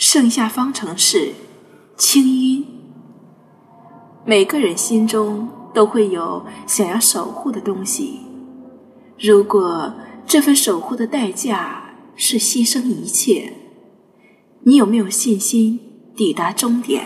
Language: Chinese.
剩下方程式清音。每个人心中都会有想要守护的东西。如果这份守护的代价是牺牲一切你有没有信心抵达终点？